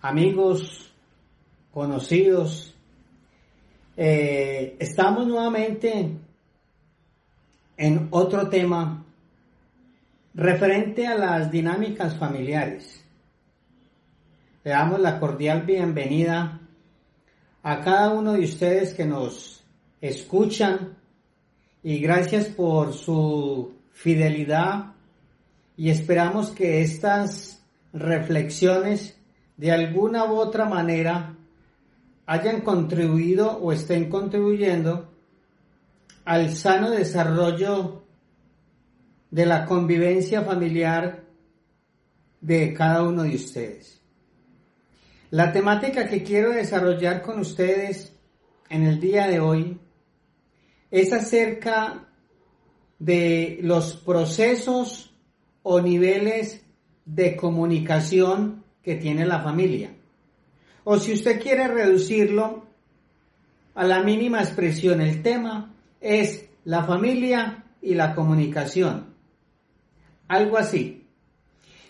amigos, conocidos. Eh, estamos nuevamente en otro tema referente a las dinámicas familiares. Le damos la cordial bienvenida a cada uno de ustedes que nos escuchan y gracias por su fidelidad y esperamos que estas reflexiones de alguna u otra manera hayan contribuido o estén contribuyendo al sano desarrollo de la convivencia familiar de cada uno de ustedes. La temática que quiero desarrollar con ustedes en el día de hoy es acerca de los procesos o niveles de comunicación que tiene la familia. O si usted quiere reducirlo a la mínima expresión, el tema es la familia y la comunicación. Algo así.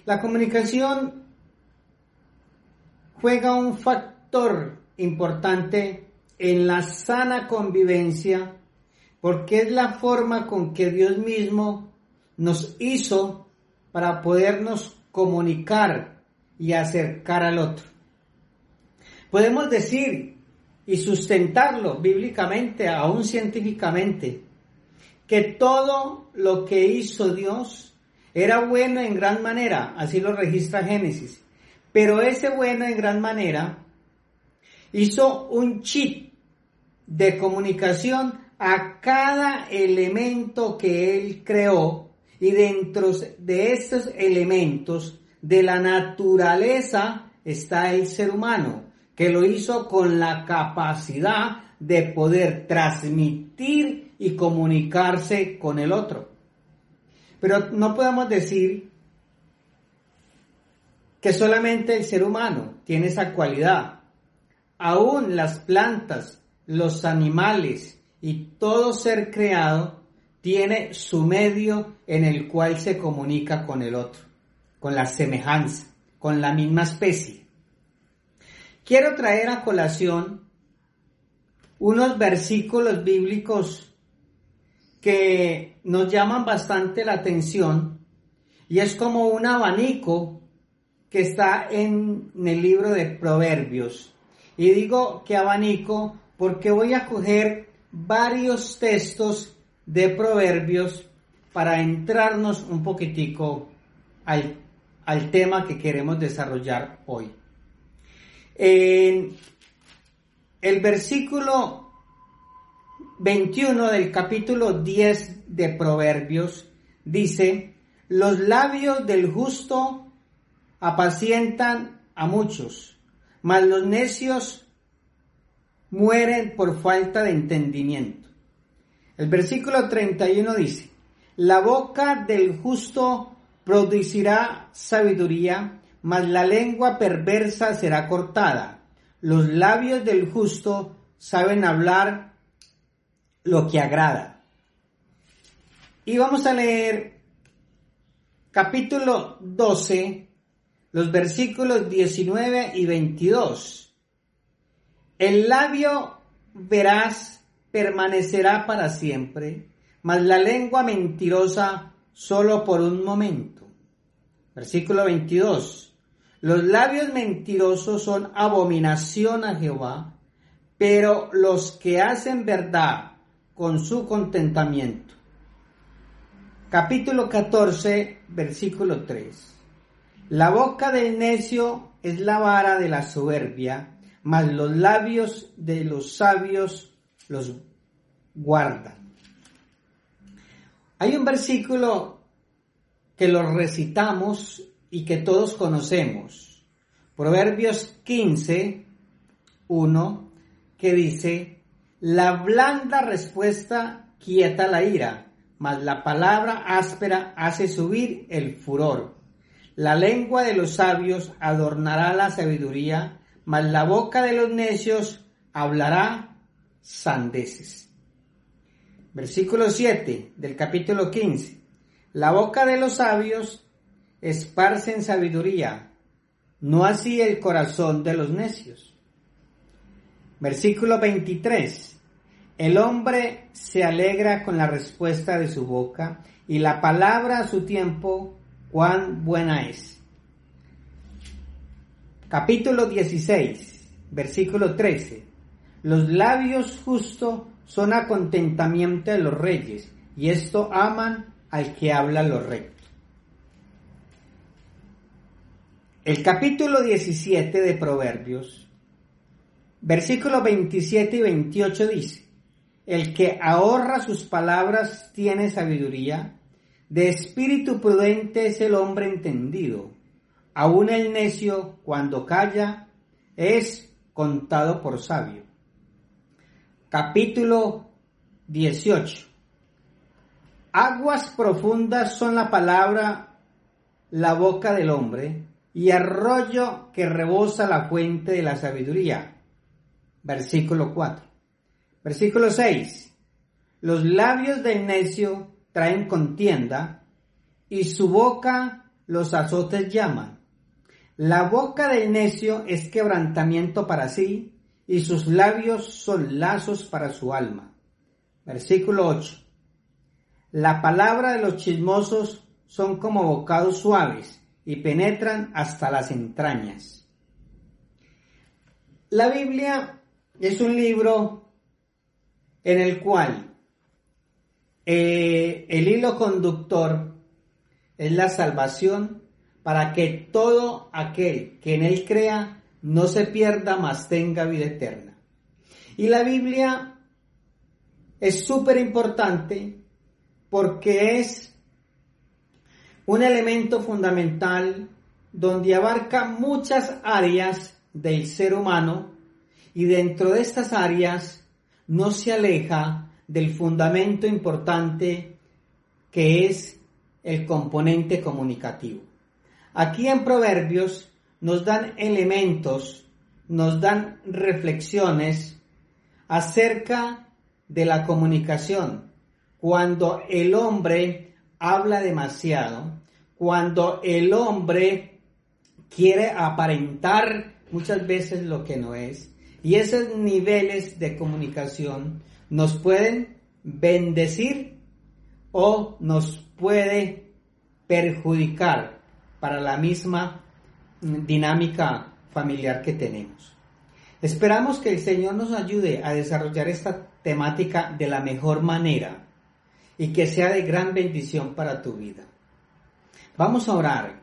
La comunicación juega un factor importante en la sana convivencia porque es la forma con que Dios mismo nos hizo para podernos comunicar y acercar al otro. Podemos decir y sustentarlo bíblicamente, aún científicamente, que todo lo que hizo Dios era bueno en gran manera, así lo registra Génesis, pero ese bueno en gran manera hizo un chip de comunicación a cada elemento que él creó y dentro de esos elementos de la naturaleza está el ser humano, que lo hizo con la capacidad de poder transmitir y comunicarse con el otro. Pero no podemos decir que solamente el ser humano tiene esa cualidad. Aún las plantas, los animales, y todo ser creado tiene su medio en el cual se comunica con el otro, con la semejanza, con la misma especie. Quiero traer a colación unos versículos bíblicos que nos llaman bastante la atención y es como un abanico que está en el libro de Proverbios. Y digo que abanico porque voy a coger varios textos de proverbios para entrarnos un poquitico al, al tema que queremos desarrollar hoy. En el versículo 21 del capítulo 10 de Proverbios dice, los labios del justo apacientan a muchos, mas los necios mueren por falta de entendimiento. El versículo 31 dice, la boca del justo producirá sabiduría, mas la lengua perversa será cortada. Los labios del justo saben hablar lo que agrada. Y vamos a leer capítulo 12, los versículos 19 y 22. El labio veraz permanecerá para siempre, mas la lengua mentirosa solo por un momento. Versículo 22. Los labios mentirosos son abominación a Jehová, pero los que hacen verdad con su contentamiento. Capítulo 14, versículo 3. La boca del necio es la vara de la soberbia, mas los labios de los sabios los guardan. Hay un versículo que lo recitamos y que todos conocemos. Proverbios 15, 1, que dice, la blanda respuesta quieta la ira, mas la palabra áspera hace subir el furor. La lengua de los sabios adornará la sabiduría, mas la boca de los necios hablará sandeces. Versículo 7 del capítulo 15. La boca de los sabios esparcen sabiduría, no así el corazón de los necios. Versículo 23. El hombre se alegra con la respuesta de su boca y la palabra a su tiempo, cuán buena es. Capítulo 16, versículo 13. Los labios justos son a contentamiento de los reyes, y esto aman al que habla lo recto. El capítulo 17 de Proverbios, versículos 27 y 28 dice, El que ahorra sus palabras tiene sabiduría, de espíritu prudente es el hombre entendido, aun el necio cuando calla es contado por sabio. Capítulo 18 Aguas profundas son la palabra, la boca del hombre, y arroyo que rebosa la fuente de la sabiduría. Versículo 4. Versículo 6. Los labios del necio traen contienda, y su boca los azotes llaman. La boca del necio es quebrantamiento para sí, y sus labios son lazos para su alma. Versículo 8. La palabra de los chismosos son como bocados suaves y penetran hasta las entrañas. La Biblia es un libro en el cual eh, el hilo conductor es la salvación para que todo aquel que en él crea no se pierda, mas tenga vida eterna. Y la Biblia es súper importante porque es un elemento fundamental donde abarca muchas áreas del ser humano y dentro de estas áreas no se aleja del fundamento importante que es el componente comunicativo. Aquí en Proverbios nos dan elementos, nos dan reflexiones acerca de la comunicación, cuando el hombre habla demasiado, cuando el hombre quiere aparentar muchas veces lo que no es, y esos niveles de comunicación nos pueden bendecir o nos puede perjudicar para la misma dinámica familiar que tenemos. Esperamos que el Señor nos ayude a desarrollar esta temática de la mejor manera y que sea de gran bendición para tu vida. Vamos a orar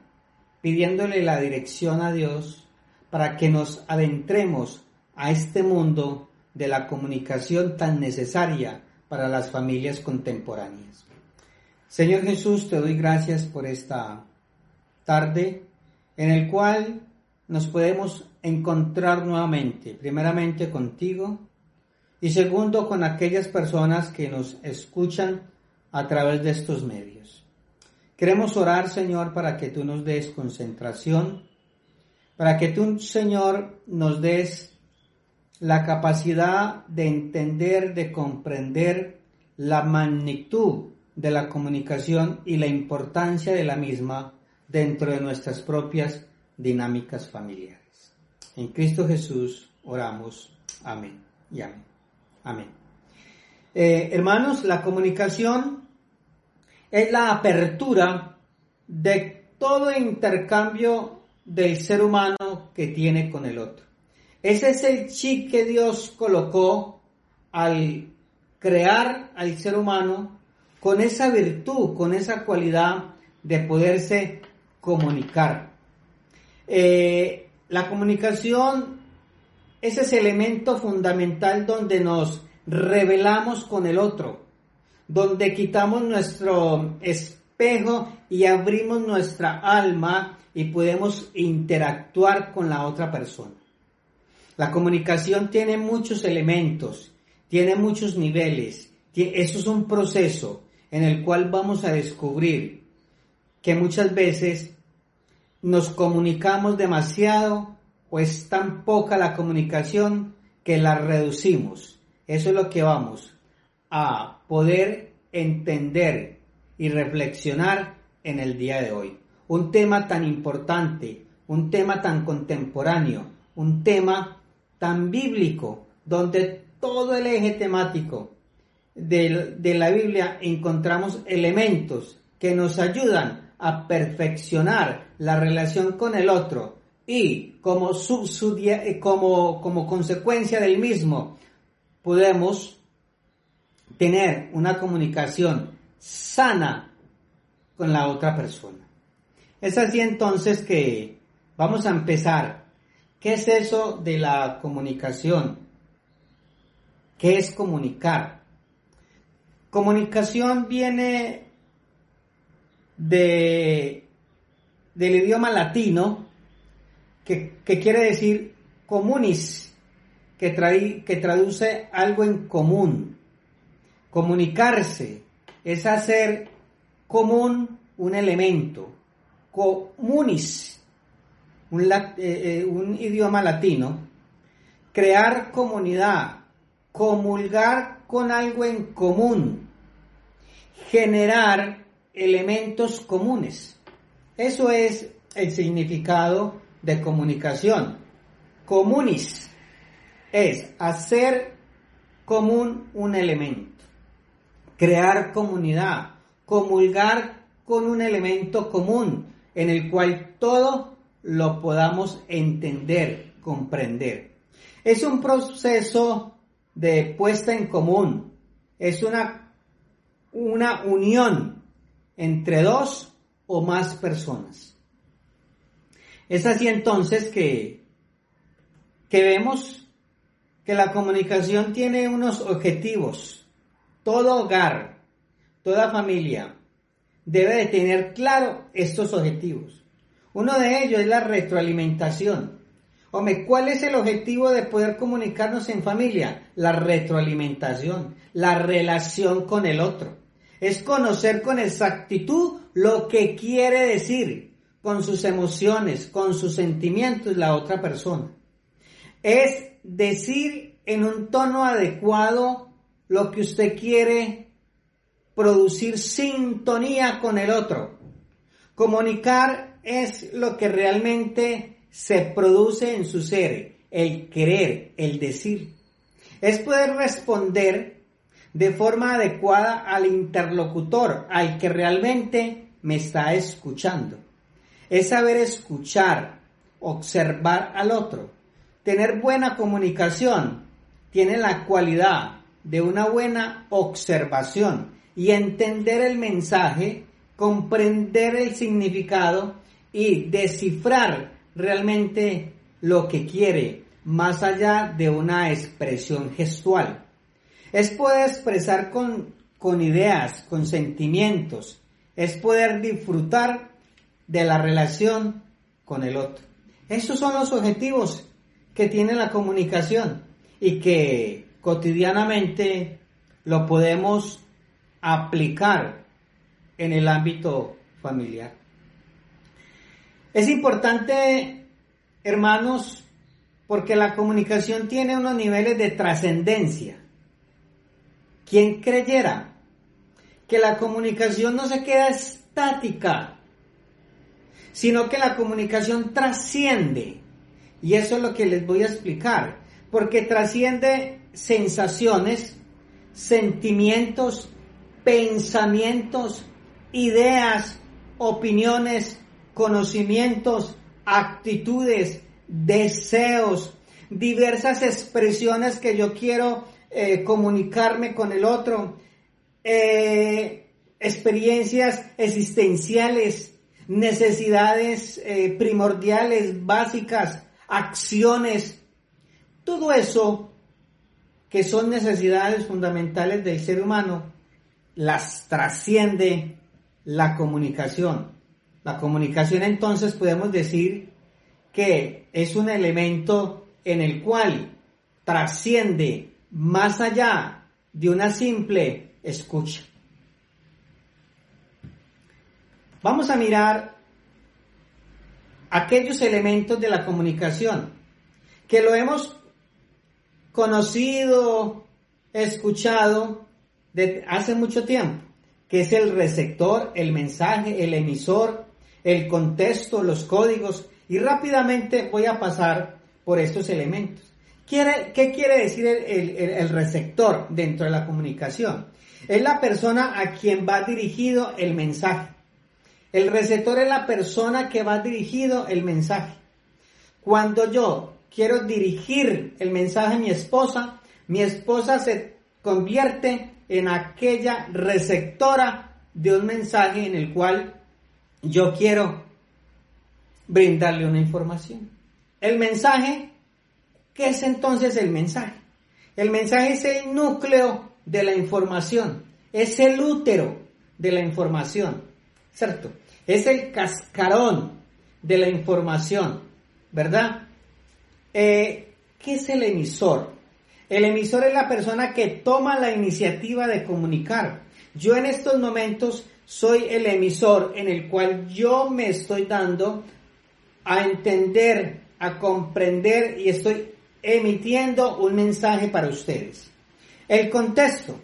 pidiéndole la dirección a Dios para que nos adentremos a este mundo de la comunicación tan necesaria para las familias contemporáneas. Señor Jesús, te doy gracias por esta tarde en el cual nos podemos encontrar nuevamente, primeramente contigo y segundo con aquellas personas que nos escuchan a través de estos medios. Queremos orar, Señor, para que tú nos des concentración, para que tú, Señor, nos des la capacidad de entender, de comprender la magnitud de la comunicación y la importancia de la misma dentro de nuestras propias dinámicas familiares. En Cristo Jesús oramos. Amén y amén. Amén. Eh, hermanos, la comunicación es la apertura de todo intercambio del ser humano que tiene con el otro. Ese es el chip que Dios colocó al crear al ser humano con esa virtud, con esa cualidad de poderse comunicar. Eh, la comunicación es ese elemento fundamental donde nos revelamos con el otro, donde quitamos nuestro espejo y abrimos nuestra alma y podemos interactuar con la otra persona. La comunicación tiene muchos elementos, tiene muchos niveles. Eso es un proceso en el cual vamos a descubrir que muchas veces nos comunicamos demasiado o es tan poca la comunicación que la reducimos eso es lo que vamos a poder entender y reflexionar en el día de hoy. Un tema tan importante un tema tan contemporáneo, un tema tan bíblico, donde todo el eje temático de, de la Biblia encontramos elementos que nos ayudan a perfeccionar la relación con el otro y como, eh, como, como consecuencia del mismo podemos tener una comunicación sana con la otra persona. Es así entonces que vamos a empezar. ¿Qué es eso de la comunicación? ¿Qué es comunicar? Comunicación viene de, del idioma latino que, quiere decir comunis, que, que traduce algo en común. Comunicarse es hacer común un elemento. Comunis, un, eh, eh, un idioma latino. Crear comunidad, comulgar con algo en común, generar elementos comunes. Eso es el significado de comunicación. Comunis es hacer común un elemento, crear comunidad, comulgar con un elemento común en el cual todo lo podamos entender, comprender. Es un proceso de puesta en común, es una, una unión entre dos o más personas. Es así entonces que, que vemos que la comunicación tiene unos objetivos. Todo hogar, toda familia debe de tener claro estos objetivos. Uno de ellos es la retroalimentación. Hombre, ¿cuál es el objetivo de poder comunicarnos en familia? La retroalimentación, la relación con el otro es conocer con exactitud lo que quiere decir con sus emociones, con sus sentimientos la otra persona. Es decir en un tono adecuado lo que usted quiere producir sintonía con el otro. Comunicar es lo que realmente se produce en su ser, el querer, el decir. Es poder responder de forma adecuada al interlocutor, al que realmente me está escuchando. Es saber escuchar, observar al otro. Tener buena comunicación tiene la cualidad de una buena observación y entender el mensaje, comprender el significado y descifrar realmente lo que quiere, más allá de una expresión gestual. Es poder expresar con, con ideas, con sentimientos. Es poder disfrutar de la relación con el otro. Esos son los objetivos que tiene la comunicación y que cotidianamente lo podemos aplicar en el ámbito familiar. Es importante, hermanos, porque la comunicación tiene unos niveles de trascendencia. ¿Quién creyera que la comunicación no se queda estática, sino que la comunicación trasciende? Y eso es lo que les voy a explicar, porque trasciende sensaciones, sentimientos, pensamientos, ideas, opiniones, conocimientos, actitudes, deseos, diversas expresiones que yo quiero eh, comunicarme con el otro, eh, experiencias existenciales, necesidades eh, primordiales, básicas, acciones, todo eso que son necesidades fundamentales del ser humano, las trasciende la comunicación. La comunicación entonces podemos decir que es un elemento en el cual trasciende más allá de una simple escucha. Vamos a mirar aquellos elementos de la comunicación que lo hemos conocido, escuchado hace mucho tiempo, que es el receptor, el mensaje, el emisor, el contexto, los códigos Y rápidamente voy a pasar por estos elementos. ¿Qué quiere decir el, receptor dentro de la comunicación? Es la persona a quien va dirigido el mensaje. El receptor es la persona que va dirigido el mensaje. Cuando yo quiero dirigir el mensaje a mi esposa, mi esposa se convierte en aquella receptora de un mensaje en el cual yo quiero brindarle una información. El mensaje, ¿qué es entonces el mensaje? El mensaje es el núcleo de la información, es el útero de la información, ¿cierto? Es el cascarón de la información, ¿verdad? Eh, ¿Qué es el emisor? El emisor es la persona que toma la iniciativa de comunicar. Yo en estos momentos soy el emisor en el cual yo me estoy dando a entender, a comprender y estoy emitiendo un mensaje para ustedes. El contexto.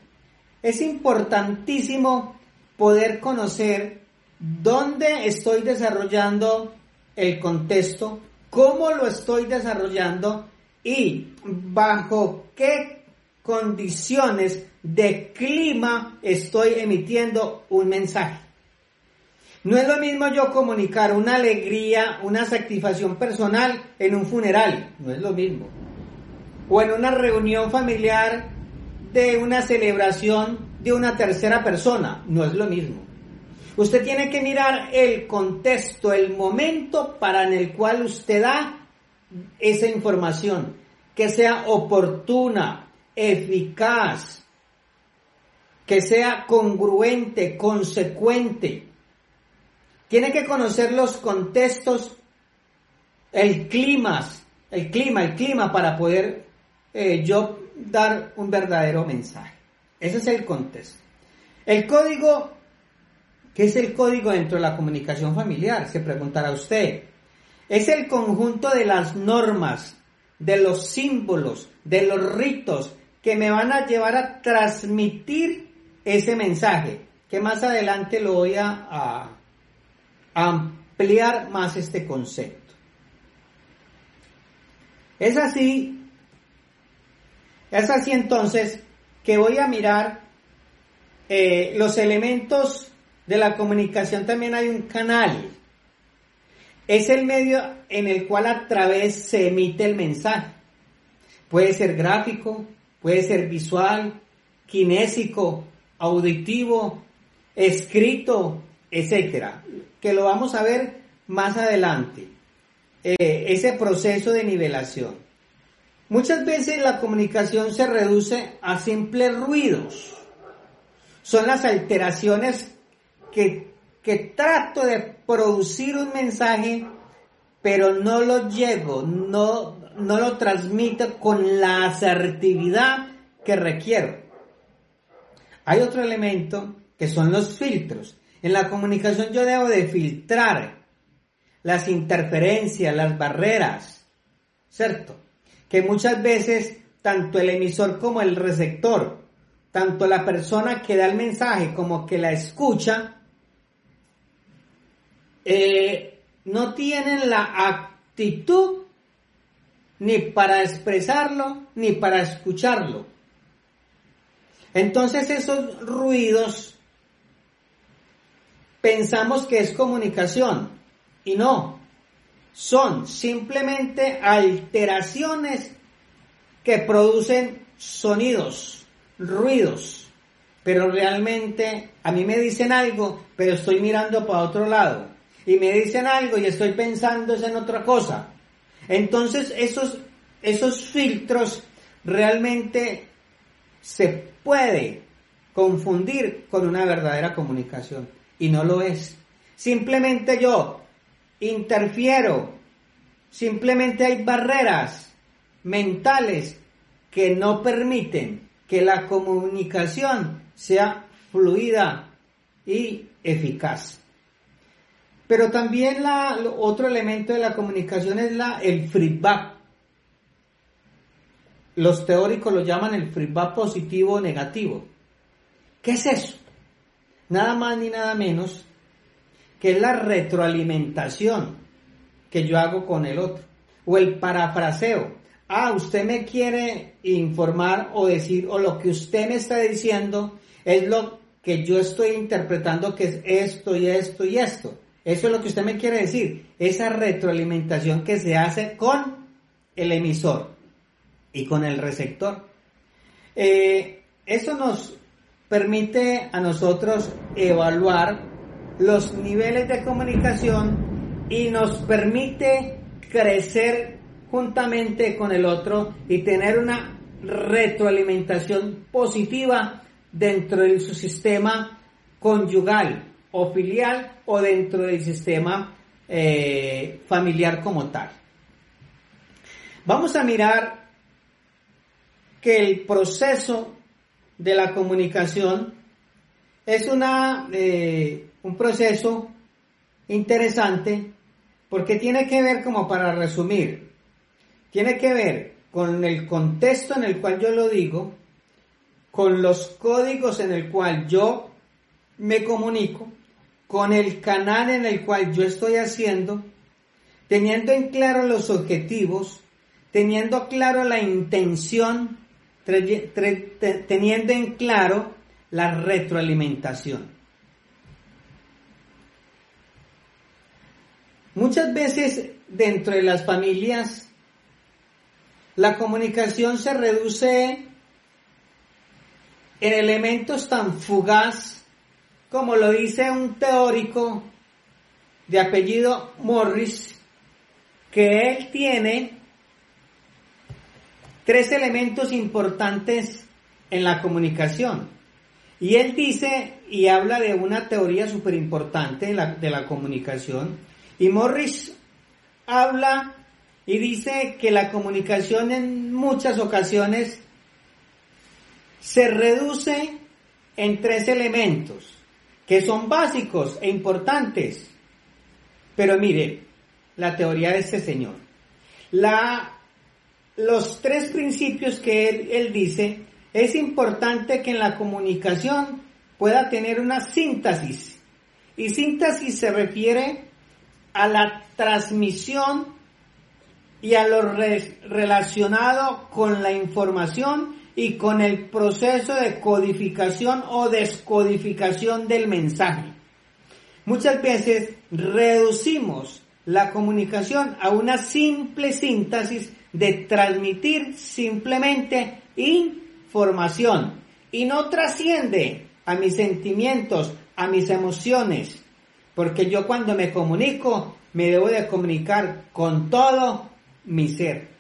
Es importantísimo poder conocer dónde estoy desarrollando el contexto, cómo lo estoy desarrollando y bajo qué condiciones de clima estoy emitiendo un mensaje. No es lo mismo yo comunicar una alegría, una satisfacción personal en un funeral, no es lo mismo. O en una reunión familiar de una celebración de una tercera persona, no es lo mismo. Usted tiene que mirar el contexto, el momento para en el cual usted da esa información, que sea oportuna, eficaz, que sea congruente, consecuente. Tiene que conocer los contextos, el clima, el clima, el clima para poder eh, yo dar un verdadero mensaje. Ese es el contexto. El código, ¿qué es el código dentro de la comunicación familiar? Se preguntará usted. Es el conjunto de las normas, de los símbolos, de los ritos que me van a llevar a transmitir ese mensaje, que más adelante lo voy a, ampliar más este concepto. Es así, es así entonces que voy a mirar eh, los elementos de la comunicación, también hay un canal es el medio en el cual a través se emite el mensaje. Puede ser gráfico, puede ser visual, kinésico, auditivo, escrito, etcétera, que lo vamos a ver más adelante. Eh, ese proceso de nivelación. Muchas veces la comunicación se reduce a simples ruidos. Son las alteraciones que trato de producir un mensaje, pero no lo llego, no, no lo transmito con la asertividad que requiero. Hay otro elemento que son los filtros. En la comunicación yo debo de filtrar las interferencias, las barreras, ¿cierto? Que muchas veces tanto el emisor como el receptor, tanto la persona que da el mensaje como que la escucha, eh, no tienen la actitud ni para expresarlo ni para escucharlo. Entonces esos ruidos pensamos que es comunicación y no, son simplemente alteraciones que producen sonidos, ruidos, pero realmente a mí me dicen algo, pero estoy mirando para otro lado y me dicen algo y estoy pensando en otra cosa. Entonces esos, esos filtros realmente se puede confundir con una verdadera comunicación y no lo es. Simplemente yo interfiero, simplemente hay barreras mentales que no permiten que la comunicación sea fluida y eficaz. Pero también la, otro elemento de la comunicación es la, el feedback. Los teóricos lo llaman el feedback positivo o negativo. ¿Qué es eso? Nada más ni nada menos que la retroalimentación que yo hago con el otro. O el parafraseo. Ah, usted me quiere informar o decir, o lo que usted me está diciendo es lo que yo estoy interpretando que es esto y esto y esto. Eso es lo que usted me quiere decir. Esa retroalimentación que se hace con el emisor y con el receptor. Eh, eso nos permite a nosotros evaluar los niveles de comunicación y nos permite crecer juntamente con el otro y tener una retroalimentación positiva dentro de su sistema conyugal o filial o dentro del sistema eh, familiar como tal. Vamos a mirar que el proceso de la comunicación es una, eh, un proceso interesante porque tiene que ver, como para resumir, tiene que ver con el contexto en el cual yo lo digo, con los códigos en el cual yo me comunico, con el canal en el cual yo estoy haciendo, teniendo en claro los objetivos, teniendo claro la intención, teniendo en claro la retroalimentación. Muchas veces dentro de las familias la comunicación se reduce en elementos tan fugaz como lo dice un teórico de apellido Morris, que él tiene tres elementos importantes en la comunicación. Y él dice y habla de una teoría súper importante de la, de la comunicación. Y Morris habla y dice que la comunicación en muchas ocasiones se reduce en tres elementos que son básicos e importantes. Pero mire, la teoría de este señor. La, los tres principios que él, él dice, es importante que en la comunicación pueda tener una síntesis. Y síntesis se refiere a la transmisión y a lo relacionado con la información y con el proceso de codificación o descodificación del mensaje. Muchas veces reducimos la comunicación a una simple síntesis de transmitir simplemente información y no trasciende a mis sentimientos, a mis emociones, porque yo cuando me comunico me debo de comunicar con todo mi ser.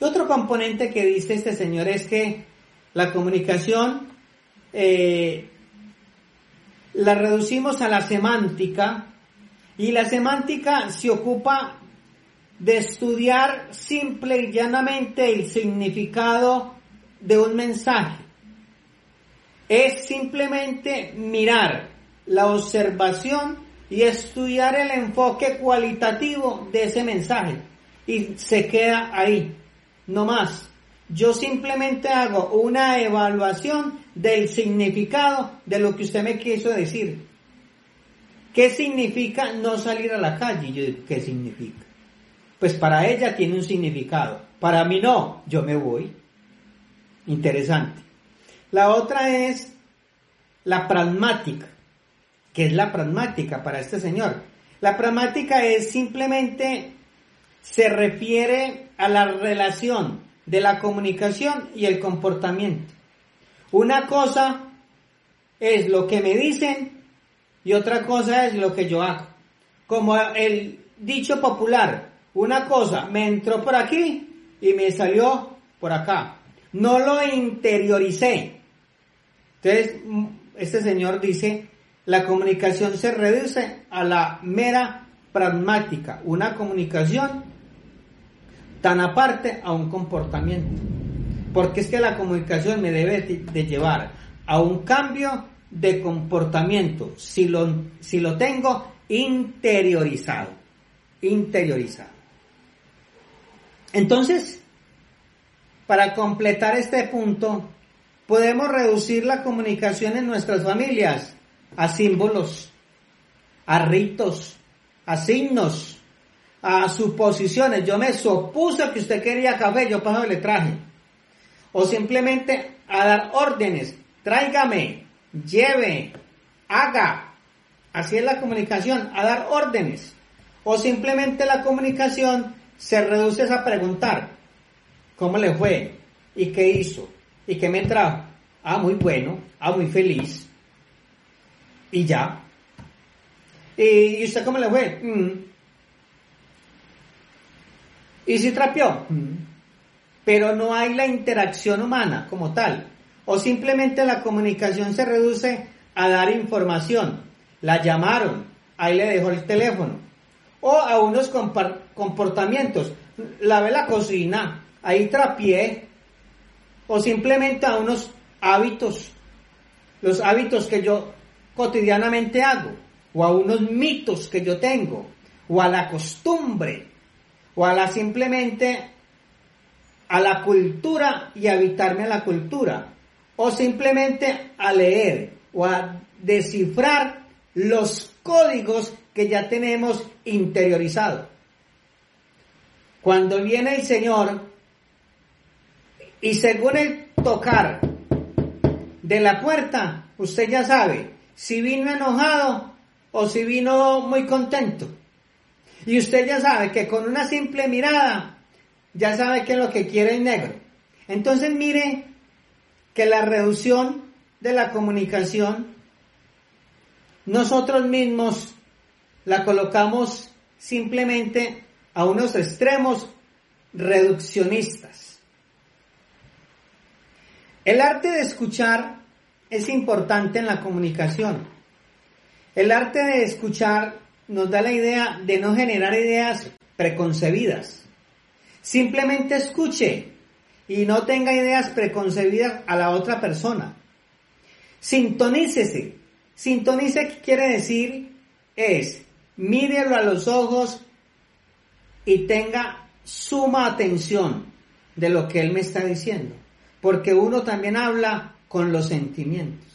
Otro componente que dice este señor es que la comunicación eh, la reducimos a la semántica y la semántica se ocupa de estudiar simple y llanamente el significado de un mensaje. Es simplemente mirar la observación y estudiar el enfoque cualitativo de ese mensaje y se queda ahí no más. Yo simplemente hago una evaluación del significado de lo que usted me quiso decir. ¿Qué significa no salir a la calle? Yo digo, ¿qué significa? Pues para ella tiene un significado. Para mí no, yo me voy. Interesante. La otra es la pragmática. ¿Qué es la pragmática para este señor? La pragmática es simplemente se refiere a la relación de la comunicación y el comportamiento. Una cosa es lo que me dicen y otra cosa es lo que yo hago. Como el dicho popular, una cosa me entró por aquí y me salió por acá. No lo interioricé. Entonces, este señor dice, la comunicación se reduce a la mera pragmática, una comunicación tan aparte a un comportamiento. Porque es que la comunicación me debe de llevar a un cambio de comportamiento si lo, si lo tengo interiorizado. Interiorizado. Entonces, para completar este punto, podemos reducir la comunicación en nuestras familias a símbolos, a ritos, a signos, a suposiciones. Yo me supuso que usted quería café, yo paso le traje. O simplemente a dar órdenes. Tráigame, lleve, haga. Así es la comunicación, a dar órdenes. O simplemente la comunicación se reduce a preguntar, ¿cómo le fue? ¿Y qué hizo? ¿Y qué me trajo? Ah, muy bueno, ah, muy feliz. Y ya. ¿Y usted cómo le fue? Mm. ¿Y si trapeó? Mm. Pero no hay la interacción humana como tal. O simplemente la comunicación se reduce a dar información. La llamaron, ahí le dejó el teléfono. O a unos comportamientos. Lave la cocina, ahí trapié. O simplemente a unos hábitos. Los hábitos que yo cotidianamente hago. O a unos mitos que yo tengo. O a la costumbre. O a la simplemente a la cultura y habitarme a la cultura. O simplemente a leer o a descifrar los códigos que ya tenemos interiorizados. Cuando viene el Señor y según el tocar de la puerta, usted ya sabe si vino enojado o si vino muy contento. Y usted ya sabe que con una simple mirada ya sabe qué es lo que quiere el negro. Entonces mire que la reducción de la comunicación nosotros mismos la colocamos simplemente a unos extremos reduccionistas. El arte de escuchar es importante en la comunicación. El arte de escuchar nos da la idea de no generar ideas preconcebidas. Simplemente escuche y no tenga ideas preconcebidas a la otra persona. Sintonícese. Sintonice ¿qué quiere decir es mírelo a los ojos y tenga suma atención de lo que él me está diciendo, porque uno también habla con los sentimientos.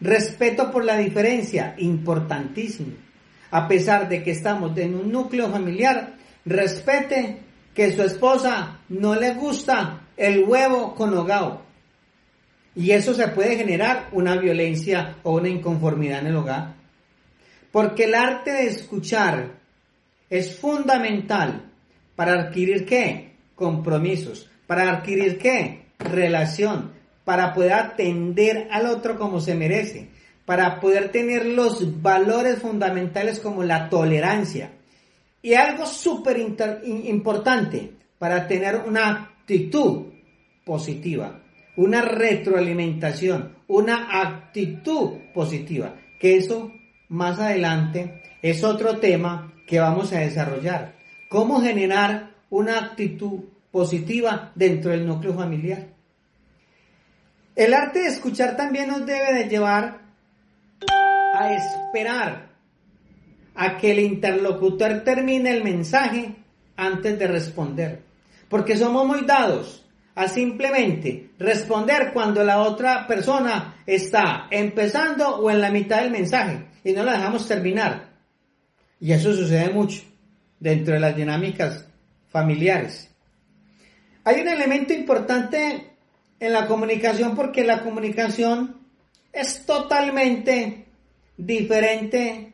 Respeto por la diferencia, importantísimo. A pesar de que estamos en un núcleo familiar, respete que su esposa no le gusta el huevo con hogao. Y eso se puede generar una violencia o una inconformidad en el hogar. Porque el arte de escuchar es fundamental para adquirir qué? Compromisos. Para adquirir qué? Relación. Para poder atender al otro como se merece. Para poder tener los valores fundamentales como la tolerancia. Y algo súper importante para tener una actitud positiva, una retroalimentación, una actitud positiva, que eso más adelante es otro tema que vamos a desarrollar. ¿Cómo generar una actitud positiva dentro del núcleo familiar? El arte de escuchar también nos debe de llevar a esperar a que el interlocutor termine el mensaje antes de responder. Porque somos muy dados a simplemente responder cuando la otra persona está empezando o en la mitad del mensaje y no la dejamos terminar. Y eso sucede mucho dentro de las dinámicas familiares. Hay un elemento importante en la comunicación porque la comunicación es totalmente diferente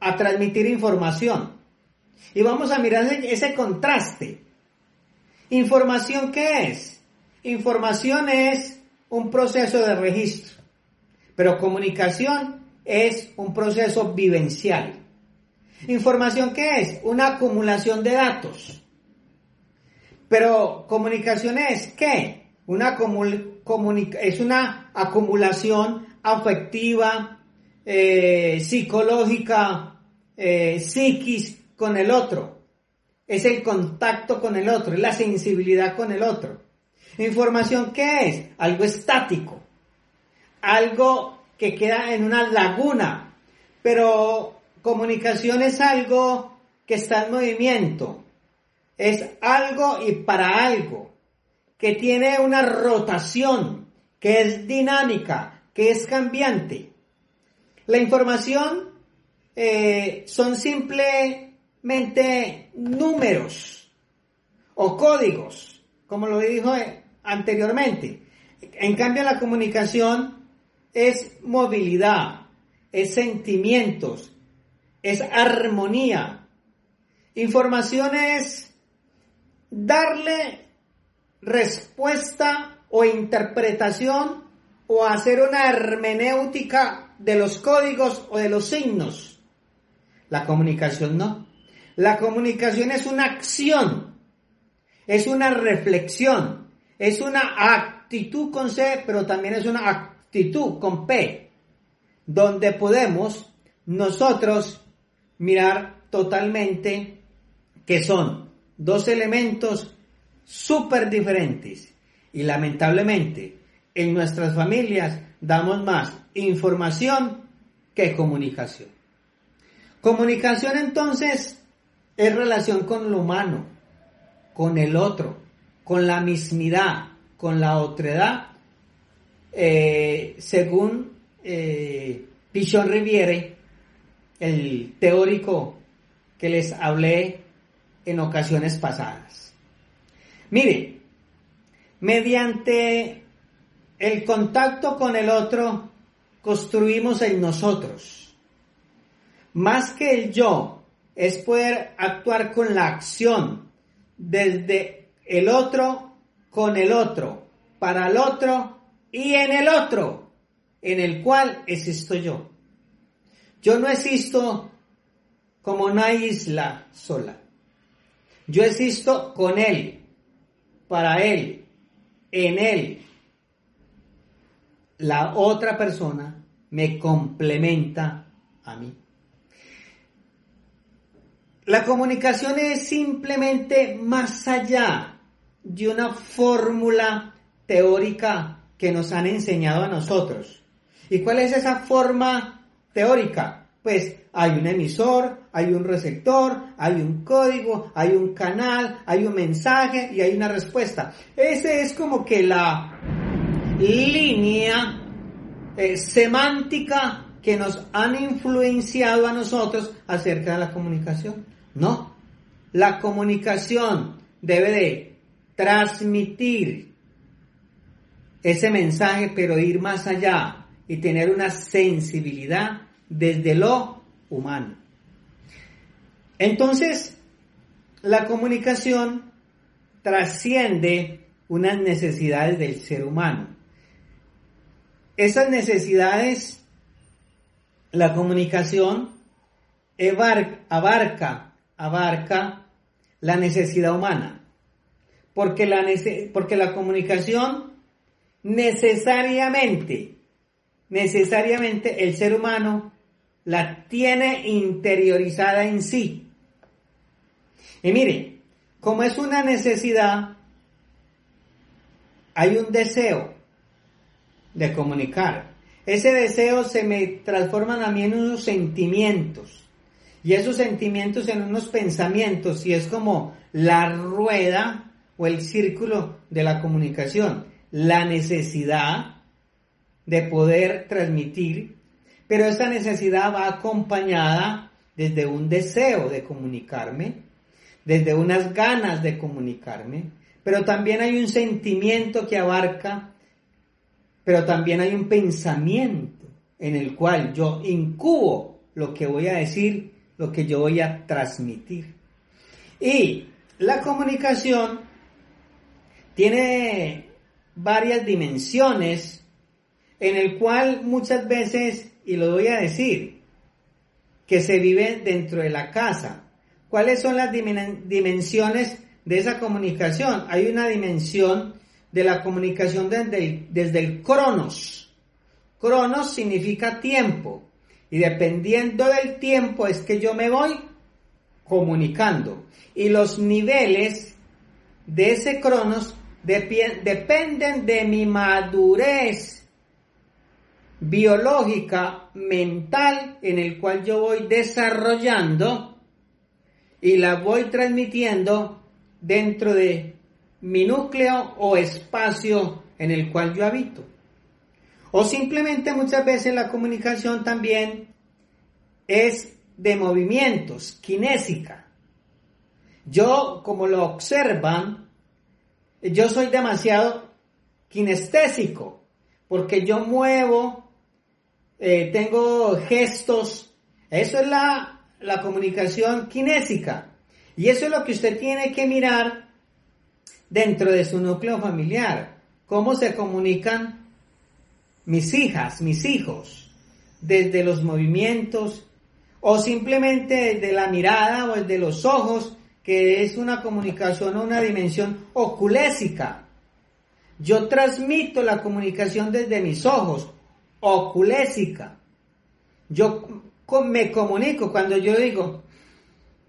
a transmitir información. Y vamos a mirar ese contraste. ¿Información qué es? Información es un proceso de registro, pero comunicación es un proceso vivencial. Información qué es? Una acumulación de datos. Pero comunicación es qué? Una es una acumulación afectiva, eh, psicológica, eh, psiquis con el otro. Es el contacto con el otro, es la sensibilidad con el otro. Información qué es? Algo estático. Algo que queda en una laguna. Pero comunicación es algo que está en movimiento. Es algo y para algo. Que tiene una rotación. Que es dinámica. Que es cambiante. La información eh, son simplemente números o códigos, como lo dijo anteriormente. En cambio, la comunicación es movilidad, es sentimientos, es armonía. Información es darle respuesta o interpretación o hacer una hermenéutica de los códigos o de los signos. La comunicación no. La comunicación es una acción, es una reflexión, es una actitud con C, pero también es una actitud con P, donde podemos nosotros mirar totalmente que son dos elementos súper diferentes y lamentablemente en nuestras familias damos más información que comunicación. Comunicación entonces es relación con lo humano, con el otro, con la mismidad, con la otredad, eh, según eh, Pichon Riviere, el teórico que les hablé en ocasiones pasadas. Mire, mediante el contacto con el otro, construimos el nosotros. Más que el yo, es poder actuar con la acción desde el otro, con el otro, para el otro y en el otro, en el cual existo yo. Yo no existo como una isla sola. Yo existo con Él, para Él, en Él. La otra persona me complementa a mí. La comunicación es simplemente más allá de una fórmula teórica que nos han enseñado a nosotros. ¿Y cuál es esa forma teórica? Pues hay un emisor, hay un receptor, hay un código, hay un canal, hay un mensaje y hay una respuesta. Ese es como que la línea eh, semántica que nos han influenciado a nosotros acerca de la comunicación. No, la comunicación debe de transmitir ese mensaje, pero ir más allá y tener una sensibilidad desde lo humano. Entonces, la comunicación trasciende unas necesidades del ser humano. Esas necesidades, la comunicación abarca, la necesidad humana. Porque la, porque la comunicación necesariamente, necesariamente el ser humano la tiene interiorizada en sí. Y mire, como es una necesidad, hay un deseo de comunicar. Ese deseo se me transforma a mí en unos sentimientos. Y esos sentimientos en unos pensamientos. Y es como la rueda o el círculo de la comunicación. La necesidad de poder transmitir pero esa necesidad va acompañada desde un deseo de comunicarme, desde unas ganas de comunicarme, pero también hay un sentimiento que abarca, pero también hay un pensamiento en el cual yo incubo lo que voy a decir, lo que yo voy a transmitir. Y la comunicación tiene varias dimensiones en el cual muchas veces y lo voy a decir, que se vive dentro de la casa. ¿Cuáles son las dimensiones de esa comunicación? Hay una dimensión de la comunicación desde el, desde el cronos. Cronos significa tiempo. Y dependiendo del tiempo es que yo me voy comunicando. Y los niveles de ese cronos dependen de mi madurez biológica, mental, en el cual yo voy desarrollando y la voy transmitiendo dentro de mi núcleo o espacio en el cual yo habito. O simplemente muchas veces la comunicación también es de movimientos, kinésica. Yo, como lo observan, yo soy demasiado kinestésico, porque yo muevo, eh, tengo gestos, eso es la, la comunicación kinésica. Y eso es lo que usted tiene que mirar dentro de su núcleo familiar. Cómo se comunican mis hijas, mis hijos, desde los movimientos o simplemente desde la mirada o desde los ojos, que es una comunicación o una dimensión oculésica. Yo transmito la comunicación desde mis ojos, oculésica. Yo me comunico cuando yo digo,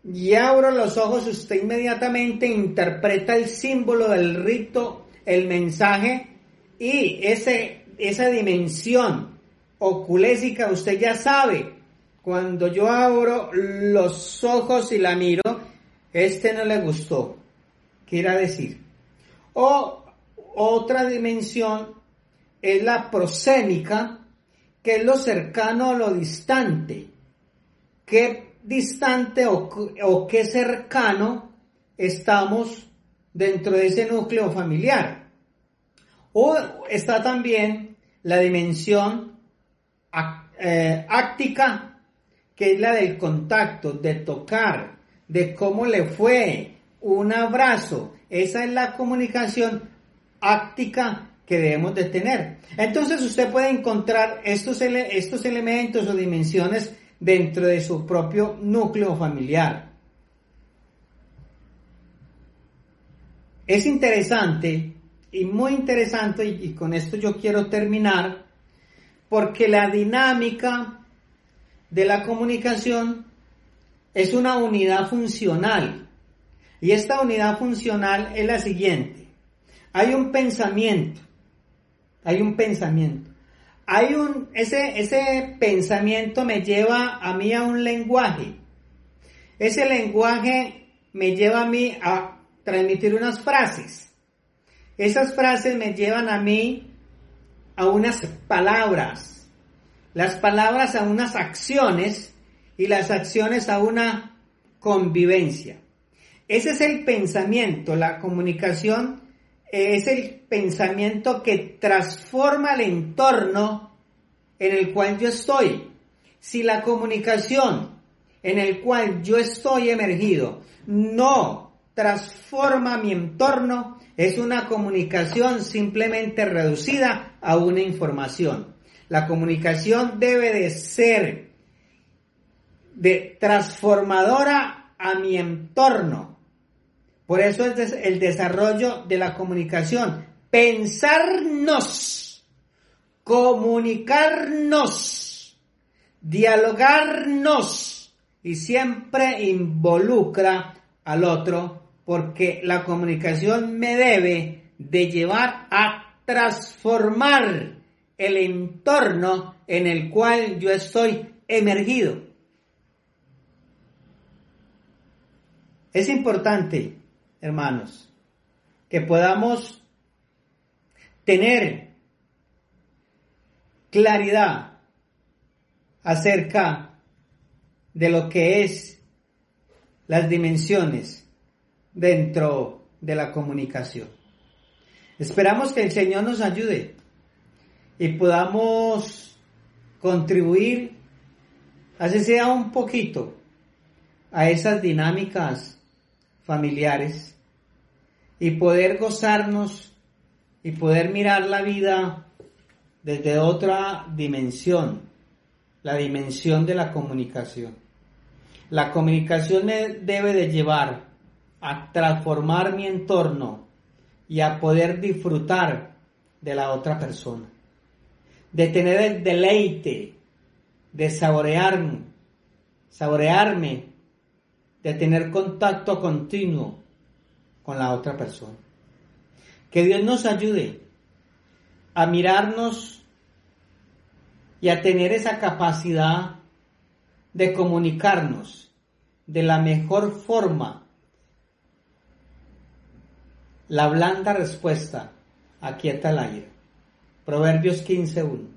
y abro los ojos, usted inmediatamente interpreta el símbolo del rito, el mensaje y ese, esa dimensión oculésica, usted ya sabe. Cuando yo abro los ojos y la miro, este no le gustó. Quiera decir. O otra dimensión es la prosémica, que es lo cercano a lo distante. que distante o, qué cercano estamos dentro de ese núcleo familiar. O está también la dimensión eh, áctica, que es la del contacto, de tocar, de cómo le fue, un abrazo. Esa es la comunicación áctica que debemos de tener. Entonces usted puede encontrar estos, estos elementos o dimensiones dentro de su propio núcleo familiar. Es interesante y muy interesante, y, con esto yo quiero terminar, porque la dinámica de la comunicación es una unidad funcional. Y esta unidad funcional es la siguiente. Hay un pensamiento, hay un pensamiento hay un, ese, ese pensamiento me lleva a mí a un lenguaje. Ese lenguaje me lleva a mí a transmitir unas frases. Esas frases me llevan a mí a unas palabras. Las palabras a unas acciones y las acciones a una convivencia. Ese es el pensamiento, la comunicación es el pensamiento que transforma el entorno en el cual yo estoy. Si la comunicación en el cual yo estoy emergido no transforma mi entorno, es una comunicación simplemente reducida a una información. La comunicación debe de ser de transformadora a mi entorno, por eso es el desarrollo de la comunicación. Pensarnos, comunicarnos, dialogarnos y siempre involucra al otro porque la comunicación me debe de llevar a transformar el entorno en el cual yo estoy emergido. Es importante hermanos, que podamos tener claridad acerca de lo que es las dimensiones dentro de la comunicación. Esperamos que el Señor nos ayude y podamos contribuir, así sea un poquito, a esas dinámicas familiares y poder gozarnos y poder mirar la vida desde otra dimensión, la dimensión de la comunicación. La comunicación me debe de llevar a transformar mi entorno y a poder disfrutar de la otra persona, de tener el deleite, de saborearme, saborearme de tener contacto continuo con la otra persona. Que Dios nos ayude a mirarnos y a tener esa capacidad de comunicarnos de la mejor forma. La blanda respuesta aquieta el aire. Proverbios 15.1.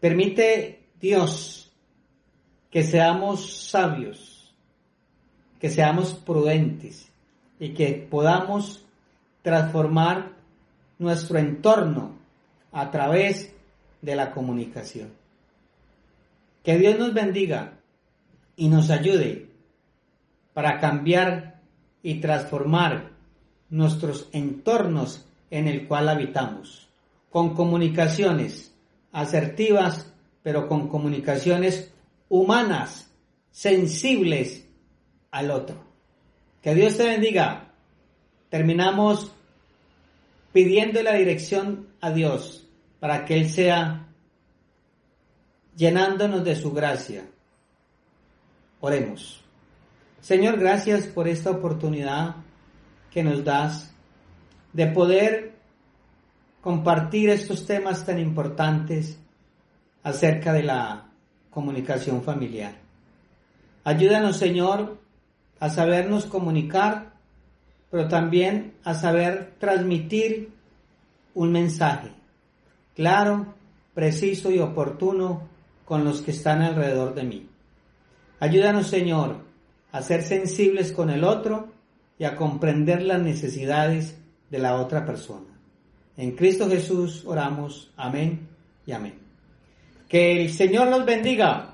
Permite Dios que seamos sabios que seamos prudentes y que podamos transformar nuestro entorno a través de la comunicación. Que Dios nos bendiga y nos ayude para cambiar y transformar nuestros entornos en el cual habitamos, con comunicaciones asertivas, pero con comunicaciones humanas, sensibles al otro. Que Dios te bendiga. Terminamos pidiendo la dirección a Dios para que Él sea llenándonos de su gracia. Oremos. Señor, gracias por esta oportunidad que nos das de poder compartir estos temas tan importantes acerca de la comunicación familiar. Ayúdanos, Señor, a sabernos comunicar, pero también a saber transmitir un mensaje claro, preciso y oportuno con los que están alrededor de mí. Ayúdanos, Señor, a ser sensibles con el otro y a comprender las necesidades de la otra persona. En Cristo Jesús oramos. Amén y amén. Que el Señor los bendiga.